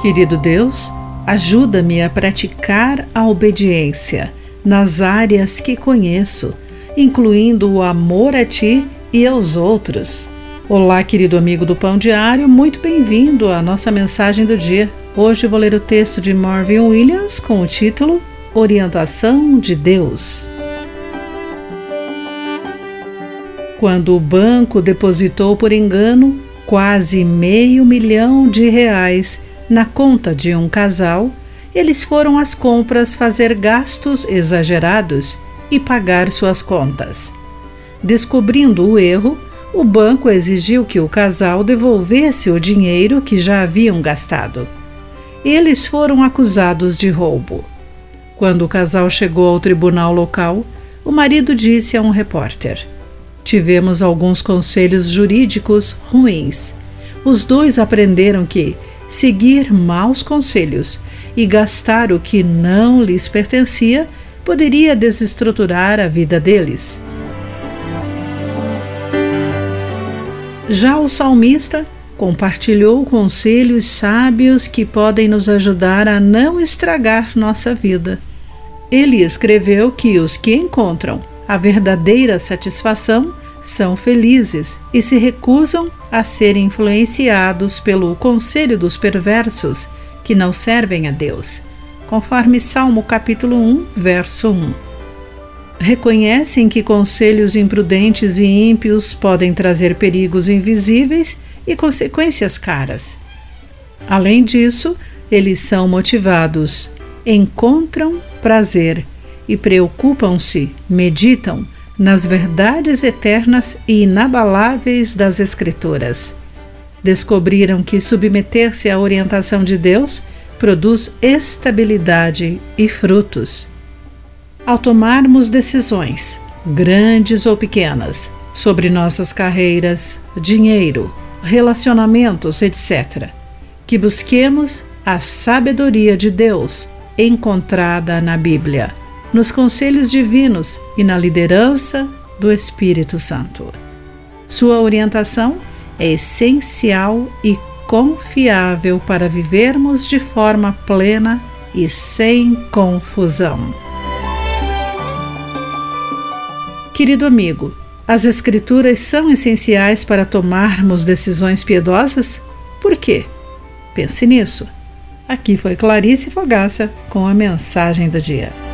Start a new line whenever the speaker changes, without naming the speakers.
Querido Deus, ajuda-me a praticar a obediência nas áreas que conheço, incluindo o amor a Ti e aos outros. Olá, querido amigo do Pão Diário, muito bem-vindo à nossa mensagem do dia. Hoje vou ler o texto de Marvin Williams com o título Orientação de Deus. Quando o banco depositou por engano quase meio milhão de reais na conta de um casal, eles foram às compras fazer gastos exagerados e pagar suas contas. Descobrindo o erro, o banco exigiu que o casal devolvesse o dinheiro que já haviam gastado. Eles foram acusados de roubo. Quando o casal chegou ao tribunal local, o marido disse a um repórter: Tivemos alguns conselhos jurídicos ruins. Os dois aprenderam que, seguir maus conselhos e gastar o que não lhes pertencia poderia desestruturar a vida deles. Já o salmista compartilhou conselhos sábios que podem nos ajudar a não estragar nossa vida. Ele escreveu que os que encontram a verdadeira satisfação são felizes e se recusam a serem influenciados pelo conselho dos perversos que não servem a Deus, conforme Salmo capítulo 1, verso 1. Reconhecem que conselhos imprudentes e ímpios podem trazer perigos invisíveis e consequências caras. Além disso, eles são motivados, encontram prazer e preocupam-se, meditam nas verdades eternas e inabaláveis das Escrituras. Descobriram que submeter-se à orientação de Deus produz estabilidade e frutos. Ao tomarmos decisões, grandes ou pequenas, sobre nossas carreiras, dinheiro, relacionamentos, etc., que busquemos a sabedoria de Deus encontrada na Bíblia nos conselhos divinos e na liderança do Espírito Santo. Sua orientação é essencial e confiável para vivermos de forma plena e sem confusão. Querido amigo, as Escrituras são essenciais para tomarmos decisões piedosas? Por quê? Pense nisso. Aqui foi Clarice Fogaça com a mensagem do dia.